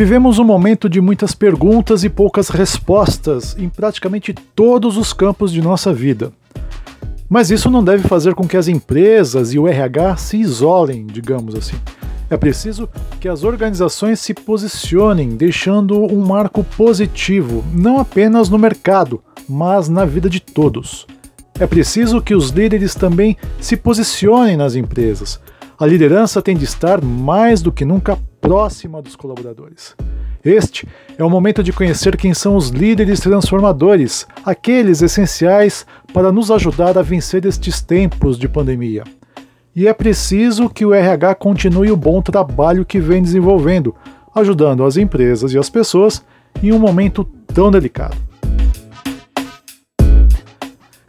Vivemos um momento de muitas perguntas e poucas respostas em praticamente todos os campos de nossa vida. Mas isso não deve fazer com que as empresas e o RH se isolem, digamos assim. É preciso que as organizações se posicionem, deixando um marco positivo, não apenas no mercado, mas na vida de todos. É preciso que os líderes também se posicionem nas empresas. A liderança tem de estar mais do que nunca próxima dos colaboradores. Este é o momento de conhecer quem são os líderes transformadores, aqueles essenciais para nos ajudar a vencer estes tempos de pandemia. E é preciso que o RH continue o bom trabalho que vem desenvolvendo, ajudando as empresas e as pessoas em um momento tão delicado.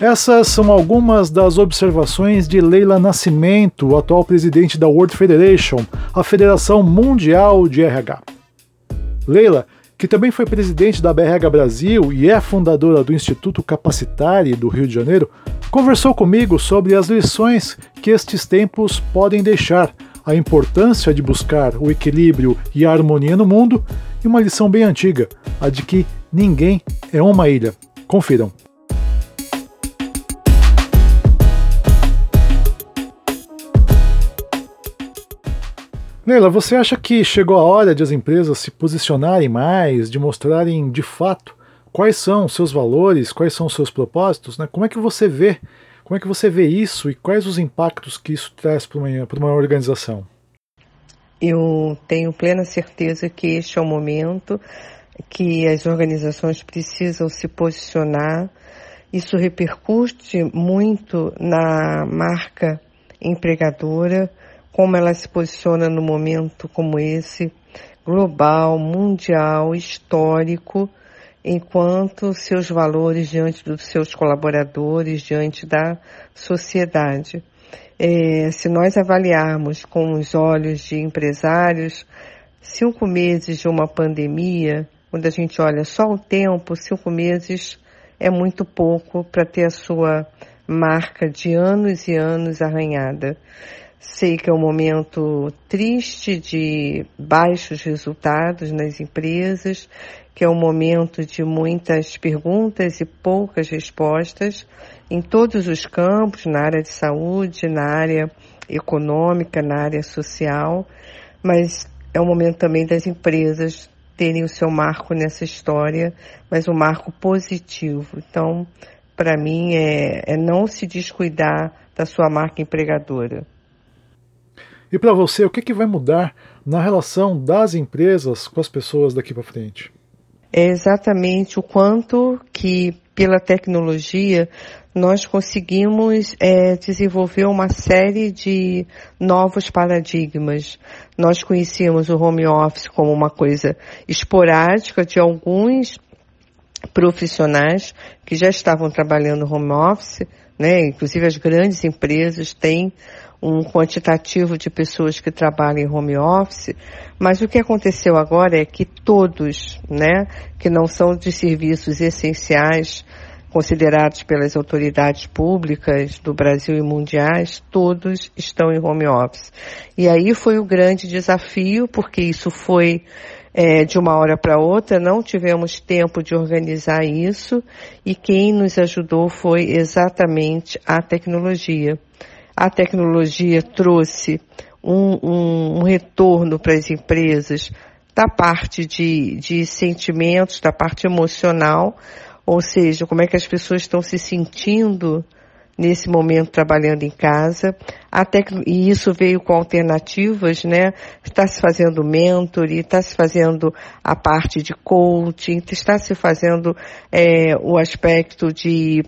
Essas são algumas das observações de Leila Nascimento, atual presidente da World Federation, a Federação Mundial de RH. Leila, que também foi presidente da BRH Brasil e é fundadora do Instituto Capacitare do Rio de Janeiro, conversou comigo sobre as lições que estes tempos podem deixar, a importância de buscar o equilíbrio e a harmonia no mundo e uma lição bem antiga, a de que ninguém é uma ilha. Confiram. Leila, você acha que chegou a hora de as empresas se posicionarem mais, de mostrarem de fato quais são os seus valores, quais são os seus propósitos? Né? Como é que você vê? Como é que você vê isso e quais os impactos que isso traz para uma, para uma organização? Eu tenho plena certeza que este é o momento que as organizações precisam se posicionar. Isso repercute muito na marca empregadora, como ela se posiciona no momento como esse, global, mundial, histórico, enquanto seus valores diante dos seus colaboradores, diante da sociedade. É, se nós avaliarmos com os olhos de empresários, cinco meses de uma pandemia, quando a gente olha só o tempo, cinco meses é muito pouco para ter a sua marca de anos e anos arranhada. Sei que é um momento triste de baixos resultados nas empresas, que é um momento de muitas perguntas e poucas respostas em todos os campos, na área de saúde, na área econômica, na área social, mas é um momento também das empresas terem o seu marco nessa história, mas um marco positivo. Então, para mim, é, é não se descuidar da sua marca empregadora. E para você, o que, que vai mudar na relação das empresas com as pessoas daqui para frente? É exatamente o quanto que pela tecnologia nós conseguimos é, desenvolver uma série de novos paradigmas. Nós conhecíamos o home office como uma coisa esporádica de alguns profissionais que já estavam trabalhando home office, né? Inclusive as grandes empresas têm um quantitativo de pessoas que trabalham em home office, mas o que aconteceu agora é que todos, né, que não são de serviços essenciais considerados pelas autoridades públicas do Brasil e mundiais, todos estão em home office. E aí foi o grande desafio, porque isso foi é, de uma hora para outra, não tivemos tempo de organizar isso e quem nos ajudou foi exatamente a tecnologia a tecnologia trouxe um, um, um retorno para as empresas da parte de, de sentimentos, da parte emocional, ou seja, como é que as pessoas estão se sentindo nesse momento trabalhando em casa. e isso veio com alternativas, né? Está se fazendo mentoring, está se fazendo a parte de coaching, está se fazendo é, o aspecto de,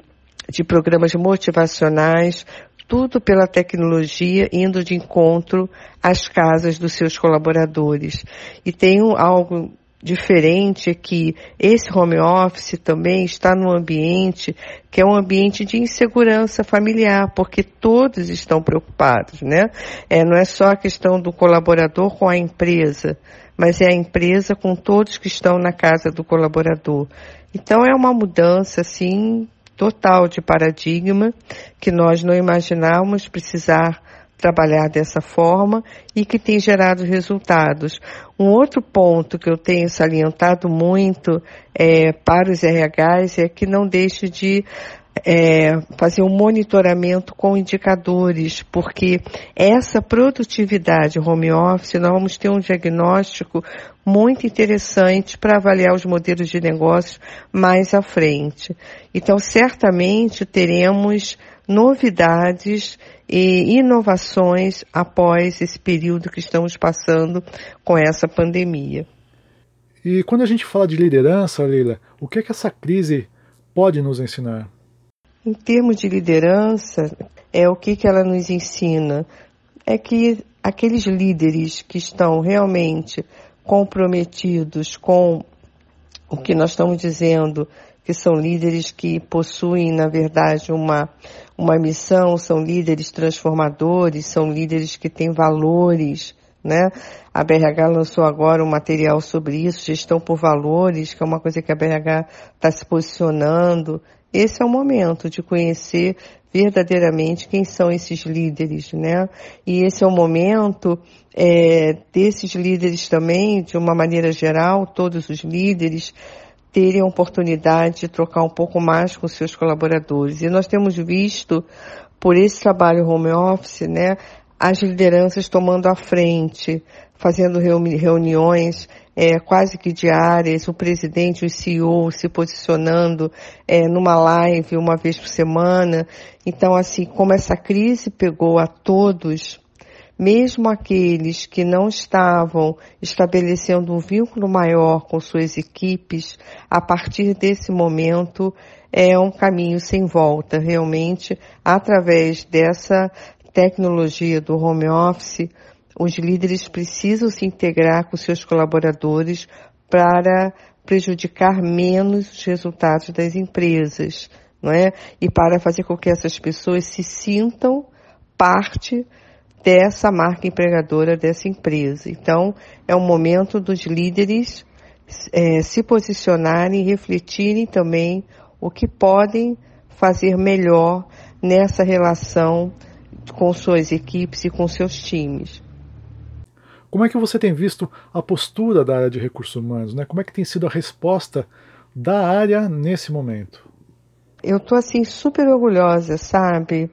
de programas motivacionais, tudo pela tecnologia, indo de encontro às casas dos seus colaboradores. E tem algo diferente é que esse home office também está num ambiente que é um ambiente de insegurança familiar, porque todos estão preocupados, né? É, não é só a questão do colaborador com a empresa, mas é a empresa com todos que estão na casa do colaborador. Então é uma mudança, assim, total de paradigma que nós não imaginávamos precisar trabalhar dessa forma e que tem gerado resultados. Um outro ponto que eu tenho salientado muito é, para os RHs é que não deixe de é, fazer um monitoramento com indicadores, porque essa produtividade home office, nós vamos ter um diagnóstico muito interessante para avaliar os modelos de negócios mais à frente. Então, certamente teremos novidades e inovações após esse período que estamos passando com essa pandemia. E quando a gente fala de liderança, Leila, o que é que essa crise pode nos ensinar? Em termos de liderança, é o que, que ela nos ensina? É que aqueles líderes que estão realmente comprometidos com o que nós estamos dizendo, que são líderes que possuem, na verdade, uma, uma missão, são líderes transformadores, são líderes que têm valores, né? A BRH lançou agora um material sobre isso, gestão por valores, que é uma coisa que a BRH está se posicionando. Esse é o momento de conhecer verdadeiramente quem são esses líderes, né? E esse é o momento é, desses líderes também, de uma maneira geral, todos os líderes terem a oportunidade de trocar um pouco mais com seus colaboradores. E nós temos visto, por esse trabalho home office, né, as lideranças tomando a frente, fazendo reuniões é, quase que diárias, o presidente, o CEO se posicionando é, numa live uma vez por semana. Então, assim, como essa crise pegou a todos, mesmo aqueles que não estavam estabelecendo um vínculo maior com suas equipes, a partir desse momento é um caminho sem volta, realmente, através dessa tecnologia do home office, os líderes precisam se integrar com seus colaboradores para prejudicar menos os resultados das empresas, não é? E para fazer com que essas pessoas se sintam parte dessa marca empregadora dessa empresa. Então, é o momento dos líderes é, se posicionarem e refletirem também o que podem fazer melhor nessa relação com suas equipes e com seus times. Como é que você tem visto a postura da área de recursos humanos? Né? Como é que tem sido a resposta da área nesse momento? Eu estou assim super orgulhosa, sabe?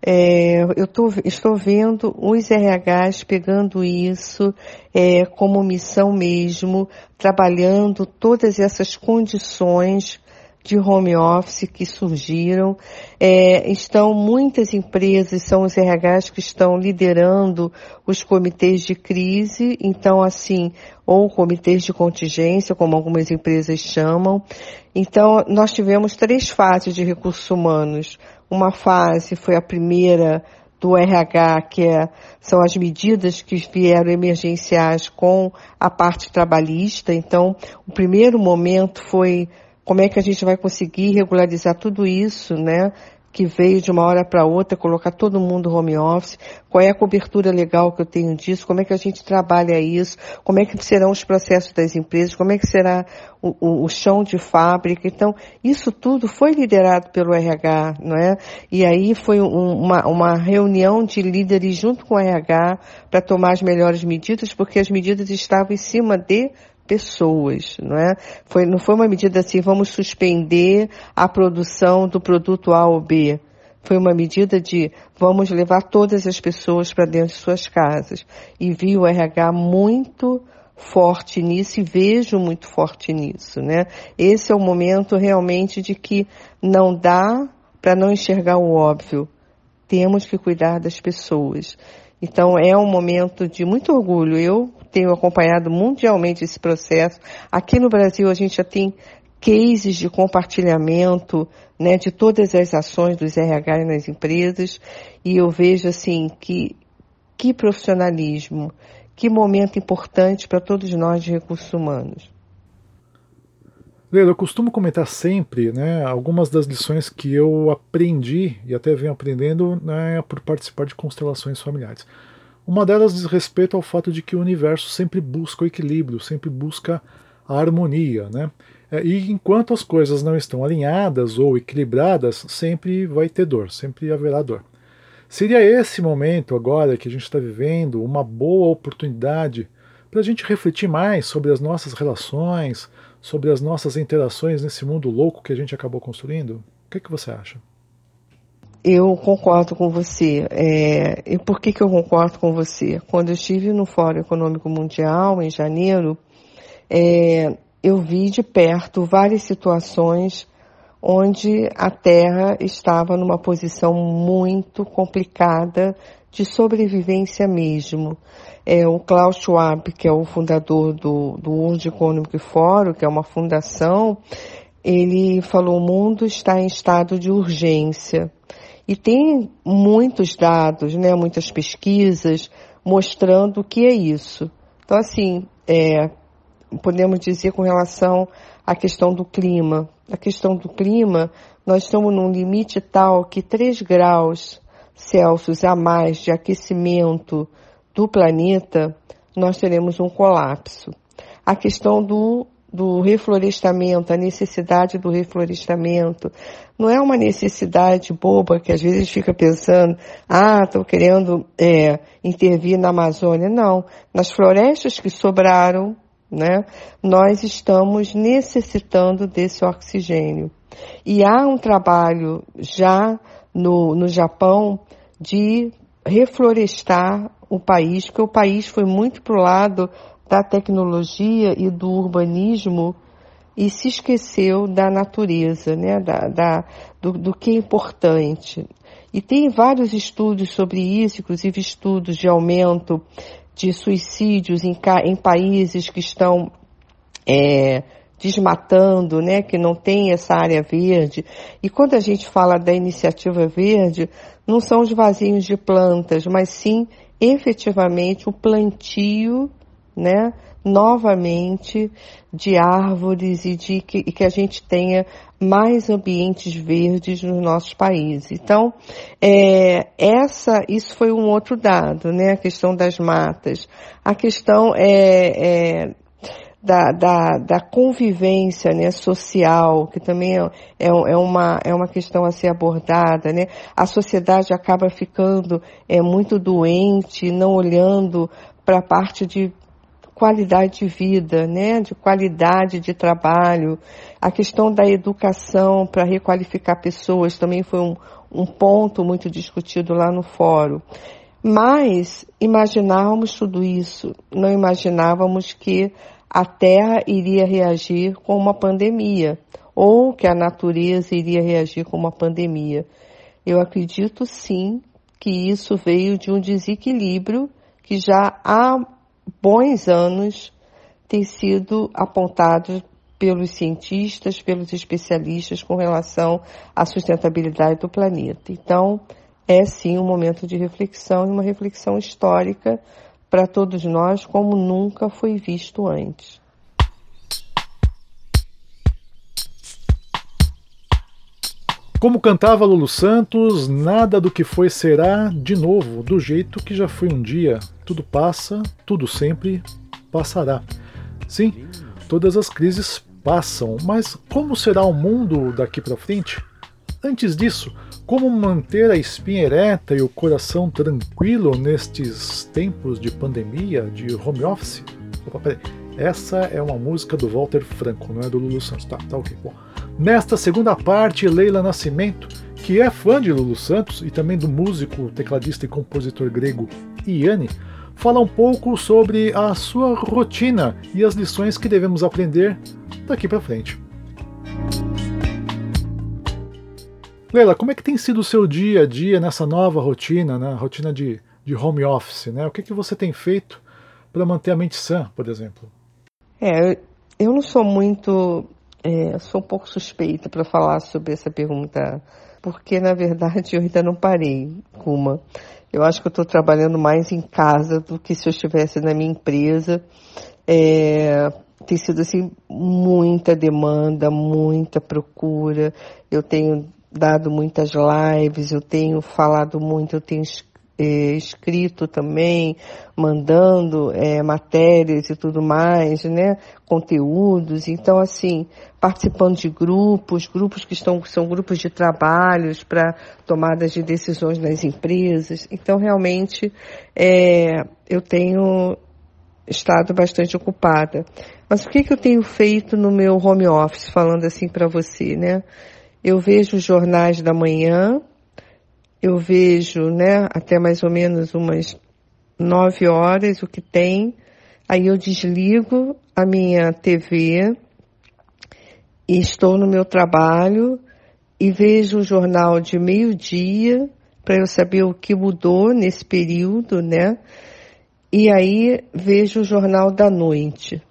É, eu tô, estou vendo os RHs pegando isso é, como missão mesmo, trabalhando todas essas condições de home office que surgiram. É, estão muitas empresas, são os RHs que estão liderando os comitês de crise, então assim, ou comitês de contingência, como algumas empresas chamam. Então, nós tivemos três fases de recursos humanos. Uma fase foi a primeira do RH, que é, são as medidas que vieram emergenciais com a parte trabalhista. Então, o primeiro momento foi como é que a gente vai conseguir regularizar tudo isso, né? Que veio de uma hora para outra, colocar todo mundo home office, qual é a cobertura legal que eu tenho disso, como é que a gente trabalha isso, como é que serão os processos das empresas, como é que será o, o, o chão de fábrica. Então, isso tudo foi liderado pelo RH, não é? E aí foi um, uma, uma reunião de líderes junto com o RH para tomar as melhores medidas, porque as medidas estavam em cima de pessoas, não é? Foi, não foi uma medida assim, vamos suspender a produção do produto A ou B. Foi uma medida de vamos levar todas as pessoas para dentro de suas casas. E vi o RH muito forte nisso e vejo muito forte nisso, né? Esse é o momento realmente de que não dá para não enxergar o óbvio. Temos que cuidar das pessoas. Então é um momento de muito orgulho. Eu tenho acompanhado mundialmente esse processo. Aqui no Brasil a gente já tem cases de compartilhamento né, de todas as ações dos RH nas empresas e eu vejo assim que que profissionalismo, que momento importante para todos nós de recursos humanos. Leila, eu costumo comentar sempre né, algumas das lições que eu aprendi e até venho aprendendo né, por participar de constelações familiares. Uma delas diz respeito ao fato de que o universo sempre busca o equilíbrio, sempre busca a harmonia, né? É, e enquanto as coisas não estão alinhadas ou equilibradas, sempre vai ter dor, sempre haverá dor. Seria esse momento agora que a gente está vivendo uma boa oportunidade para a gente refletir mais sobre as nossas relações, sobre as nossas interações nesse mundo louco que a gente acabou construindo? O que, é que você acha? Eu concordo com você. É, e por que, que eu concordo com você? Quando eu estive no Fórum Econômico Mundial, em janeiro, é, eu vi de perto várias situações onde a Terra estava numa posição muito complicada de sobrevivência mesmo. É, o Klaus Schwab, que é o fundador do, do World Economic Forum, que é uma fundação, ele falou o mundo está em estado de urgência. E tem muitos dados, né, muitas pesquisas mostrando o que é isso. Então, assim, é, podemos dizer com relação à questão do clima. A questão do clima, nós estamos num limite tal que 3 graus Celsius a mais de aquecimento do planeta, nós teremos um colapso. A questão do, do reflorestamento, a necessidade do reflorestamento, não é uma necessidade boba que às vezes fica pensando, ah, estou querendo é, intervir na Amazônia. Não. Nas florestas que sobraram, né, nós estamos necessitando desse oxigênio. E há um trabalho já no, no Japão de reflorestar o país, porque o país foi muito para o lado da tecnologia e do urbanismo e se esqueceu da natureza, né, da, da do, do, que é importante. E tem vários estudos sobre isso, inclusive estudos de aumento de suicídios em, em países que estão é, desmatando, né, que não tem essa área verde. E quando a gente fala da iniciativa verde, não são os vasinhos de plantas, mas sim efetivamente o plantio, né, novamente de árvores e de que, e que a gente tenha mais ambientes verdes nos nossos países. Então, é, essa, isso foi um outro dado, né? A questão das matas. A questão é, é da, da, da, convivência né, social, que também é, é, é, uma, é uma questão a ser abordada. Né? A sociedade acaba ficando é, muito doente, não olhando para a parte de qualidade de vida, né, de qualidade de trabalho. A questão da educação para requalificar pessoas também foi um, um ponto muito discutido lá no fórum. Mas imaginávamos tudo isso, não imaginávamos que a Terra iria reagir com uma pandemia, ou que a natureza iria reagir com uma pandemia. Eu acredito sim que isso veio de um desequilíbrio que já há bons anos tem sido apontado pelos cientistas, pelos especialistas com relação à sustentabilidade do planeta. Então, é sim um momento de reflexão e uma reflexão histórica para todos nós como nunca foi visto antes. Como cantava Lulu Santos, nada do que foi será de novo, do jeito que já foi um dia. Tudo passa, tudo sempre passará. Sim, todas as crises passam, mas como será o mundo daqui para frente? Antes disso, como manter a espinha ereta e o coração tranquilo nestes tempos de pandemia, de home office? Opa, peraí. Essa é uma música do Walter Franco, não é do Lulu Santos. Tá, tá ok. Bom. Nesta segunda parte, Leila Nascimento, que é fã de Lulu Santos e também do músico, tecladista e compositor grego Iane, fala um pouco sobre a sua rotina e as lições que devemos aprender daqui para frente. Leila, como é que tem sido o seu dia a dia nessa nova rotina, né? rotina de, de home office? Né? O que, que você tem feito para manter a mente sã, por exemplo? É, eu não sou muito é, sou um pouco suspeita para falar sobre essa pergunta, porque na verdade eu ainda não parei com uma. Eu acho que eu estou trabalhando mais em casa do que se eu estivesse na minha empresa. É, tem sido assim muita demanda, muita procura. Eu tenho dado muitas lives, eu tenho falado muito, eu tenho é, escrito também, mandando é, matérias e tudo mais, né? Conteúdos. Então, assim, participando de grupos, grupos que estão, são grupos de trabalhos para tomadas de decisões nas empresas. Então, realmente, é, eu tenho estado bastante ocupada. Mas o que, que eu tenho feito no meu home office, falando assim para você, né? Eu vejo os jornais da manhã, eu vejo, né, até mais ou menos umas nove horas o que tem, aí eu desligo a minha TV e estou no meu trabalho e vejo o jornal de meio-dia para eu saber o que mudou nesse período, né? E aí vejo o jornal da noite.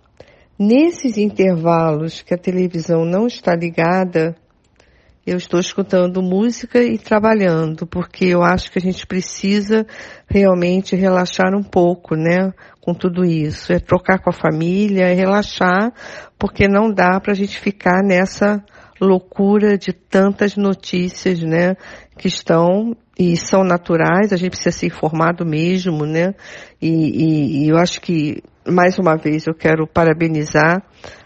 Nesses intervalos que a televisão não está ligada, eu estou escutando música e trabalhando, porque eu acho que a gente precisa realmente relaxar um pouco, né? Com tudo isso. É trocar com a família, é relaxar, porque não dá para a gente ficar nessa loucura de tantas notícias, né? Que estão e são naturais, a gente precisa ser informado mesmo, né? E, e, e eu acho que, mais uma vez, eu quero parabenizar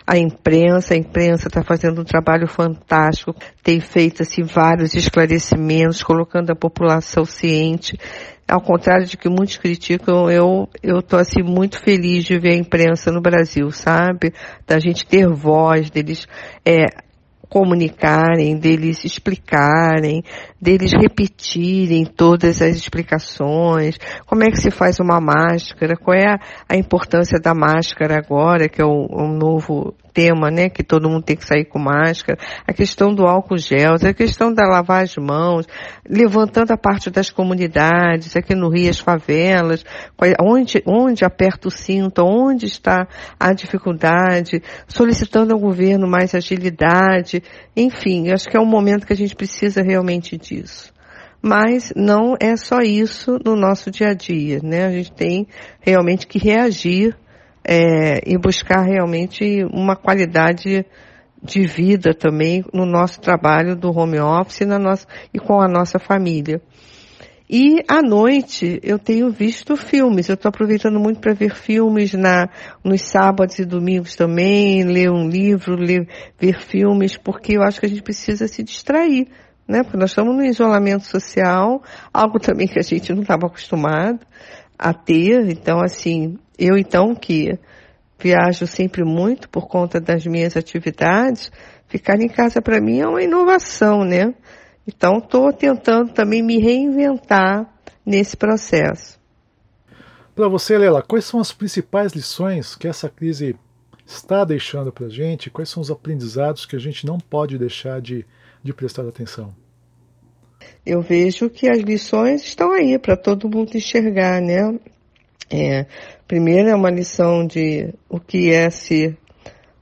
a imprensa, a imprensa está fazendo um trabalho fantástico, tem feito assim vários esclarecimentos, colocando a população ciente. Ao contrário de que muitos criticam, eu eu tô assim muito feliz de ver a imprensa no Brasil, sabe? Da gente ter voz, deles é, comunicarem, deles explicarem, deles repetirem todas as explicações, como é que se faz uma máscara, qual é a, importância da máscara agora, que é o novo tema, né, que todo mundo tem que sair com máscara, a questão do álcool gel, a questão da lavar as mãos, levantando a parte das comunidades, aqui no Rio, as favelas, onde, onde aperta o cinto, onde está a dificuldade, solicitando ao governo mais agilidade, enfim, acho que é um momento que a gente precisa realmente disso mas não é só isso no nosso dia a dia, né? A gente tem realmente que reagir é, e buscar realmente uma qualidade de vida também no nosso trabalho do home office na nossa, e com a nossa família. E à noite eu tenho visto filmes. Eu estou aproveitando muito para ver filmes na, nos sábados e domingos também, ler um livro, ler, ver filmes, porque eu acho que a gente precisa se distrair, né? Porque nós estamos no isolamento social, algo também que a gente não estava acostumado a ter. Então, assim, eu então que viajo sempre muito por conta das minhas atividades, ficar em casa para mim é uma inovação, né? Então, estou tentando também me reinventar nesse processo. Para você, Lela, quais são as principais lições que essa crise está deixando para a gente? Quais são os aprendizados que a gente não pode deixar de, de prestar atenção? Eu vejo que as lições estão aí para todo mundo enxergar, né? É, primeiro é uma lição de o que é ser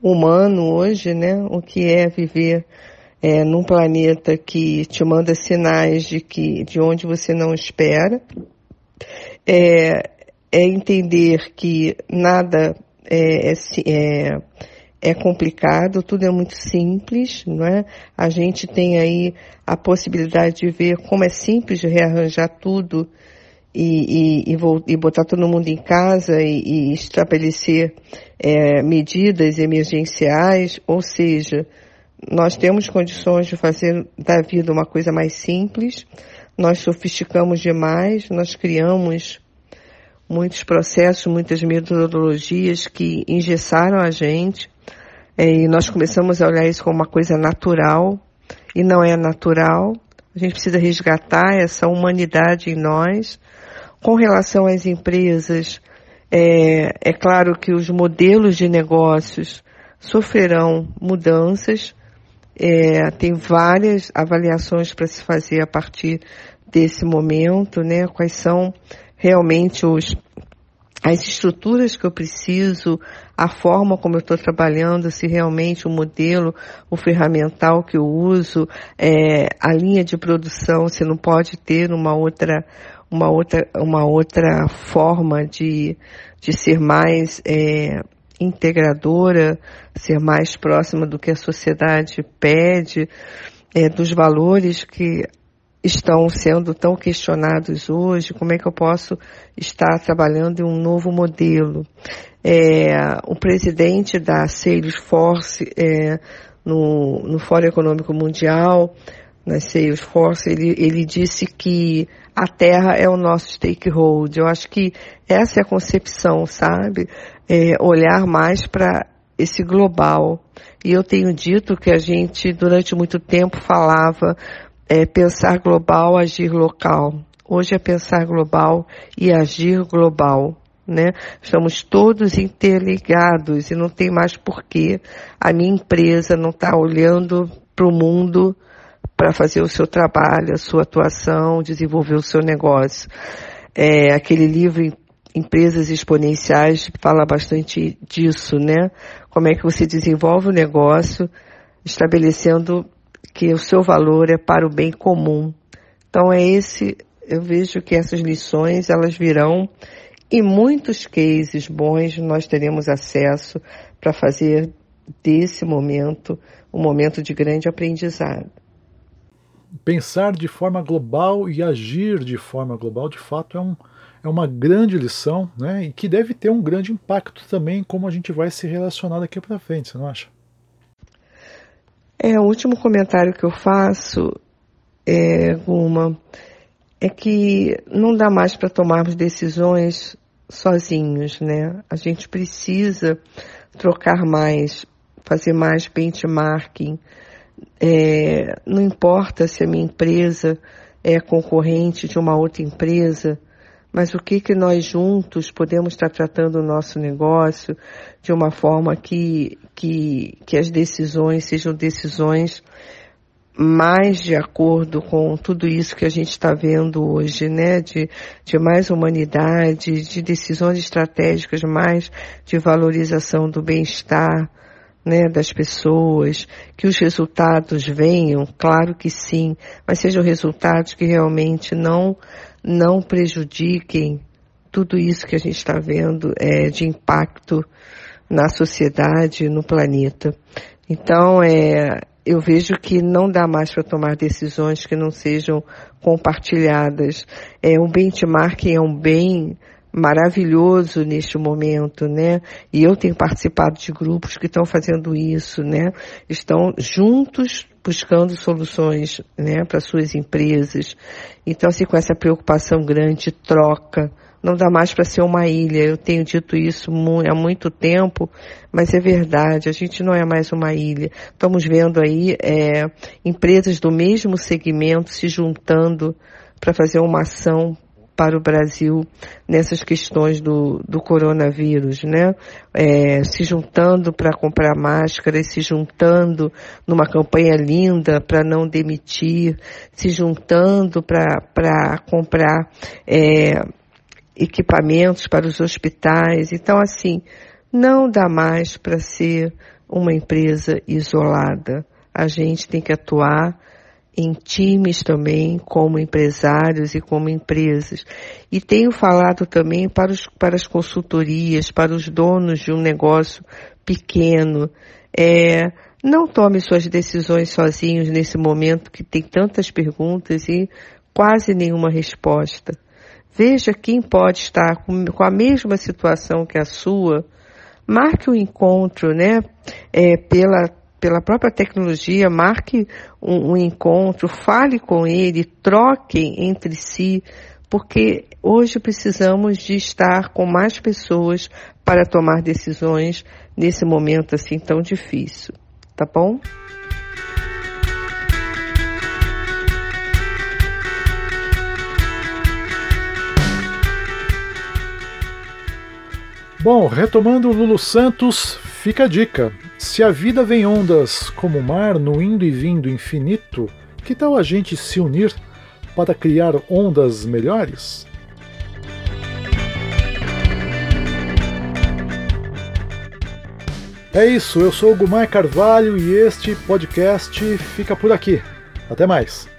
humano hoje, né? O que é viver é, num planeta que te manda sinais de que de onde você não espera. É, é entender que nada é, é, é, é complicado, tudo é muito simples, não é? A gente tem aí a possibilidade de ver como é simples de rearranjar tudo e, e, e, vou, e botar todo mundo em casa e, estabelecer é, medidas emergenciais, ou seja, nós temos condições de fazer da vida uma coisa mais simples, nós sofisticamos demais, nós criamos muitos processos, muitas metodologias que engessaram a gente, é, e nós começamos a olhar isso como uma coisa natural, e não é natural. A gente precisa resgatar essa humanidade em nós, com relação às empresas, é, é claro que os modelos de negócios sofrerão mudanças. É, tem várias avaliações para se fazer a partir desse momento, né? Quais são realmente os, as estruturas que eu preciso, a forma como eu estou trabalhando, se realmente o modelo, o ferramental que eu uso, é, a linha de produção, se não pode ter uma outra uma outra, uma outra forma de, de ser mais é, integradora, ser mais próxima do que a sociedade pede, é, dos valores que estão sendo tão questionados hoje, como é que eu posso estar trabalhando em um novo modelo. É, o presidente da Salesforce é, no, no Fórum Econômico Mundial, na Salesforce, ele, ele disse que a Terra é o nosso stakeholder. Eu acho que essa é a concepção, sabe? É, olhar mais para esse global. E eu tenho dito que a gente, durante muito tempo, falava é, pensar global, agir local. Hoje é pensar global e agir global. Né? Estamos todos interligados e não tem mais porquê a minha empresa não estar tá olhando para o mundo para fazer o seu trabalho, a sua atuação, desenvolver o seu negócio. É, aquele livro Empresas Exponenciais fala bastante disso, né? Como é que você desenvolve o negócio estabelecendo que o seu valor é para o bem comum. Então é esse, eu vejo que essas lições elas virão e muitos cases bons nós teremos acesso para fazer desse momento um momento de grande aprendizado. Pensar de forma global e agir de forma global, de fato, é, um, é uma grande lição, né? E que deve ter um grande impacto também como a gente vai se relacionar daqui para frente, você não acha? É, o último comentário que eu faço, é, Guma, é que não dá mais para tomarmos decisões sozinhos, né? A gente precisa trocar mais, fazer mais benchmarking. É, não importa se a minha empresa é concorrente de uma outra empresa, mas o que que nós juntos podemos estar tratando o nosso negócio de uma forma que, que, que as decisões sejam decisões mais de acordo com tudo isso que a gente está vendo hoje, né? De, de mais humanidade, de decisões estratégicas mais de valorização do bem-estar, né, das pessoas, que os resultados venham, claro que sim, mas sejam resultados que realmente não não prejudiquem tudo isso que a gente está vendo é, de impacto na sociedade, no planeta. Então, é, eu vejo que não dá mais para tomar decisões que não sejam compartilhadas. É, um benchmarking é um bem maravilhoso neste momento, né? E eu tenho participado de grupos que estão fazendo isso, né? Estão juntos buscando soluções, né, para suas empresas. Então, assim, com essa preocupação grande, troca, não dá mais para ser uma ilha. Eu tenho dito isso há muito tempo, mas é verdade, a gente não é mais uma ilha. Estamos vendo aí é, empresas do mesmo segmento se juntando para fazer uma ação para o Brasil nessas questões do, do coronavírus, né? É, se juntando para comprar máscaras, se juntando numa campanha linda para não demitir, se juntando para comprar é, equipamentos para os hospitais. Então, assim, não dá mais para ser uma empresa isolada. A gente tem que atuar em times também, como empresários e como empresas. E tenho falado também para, os, para as consultorias, para os donos de um negócio pequeno. É, não tome suas decisões sozinhos nesse momento que tem tantas perguntas e quase nenhuma resposta. Veja quem pode estar com, com a mesma situação que a sua. Marque um encontro, né? É, pela pela própria tecnologia, marque um, um encontro, fale com ele, troquem entre si, porque hoje precisamos de estar com mais pessoas para tomar decisões nesse momento assim tão difícil. Tá bom? Bom, retomando o Lulu Santos, fica a dica. Se a vida vem ondas como o mar no indo e vindo infinito, que tal a gente se unir para criar ondas melhores? É isso, eu sou o Gumar Carvalho e este podcast fica por aqui. Até mais!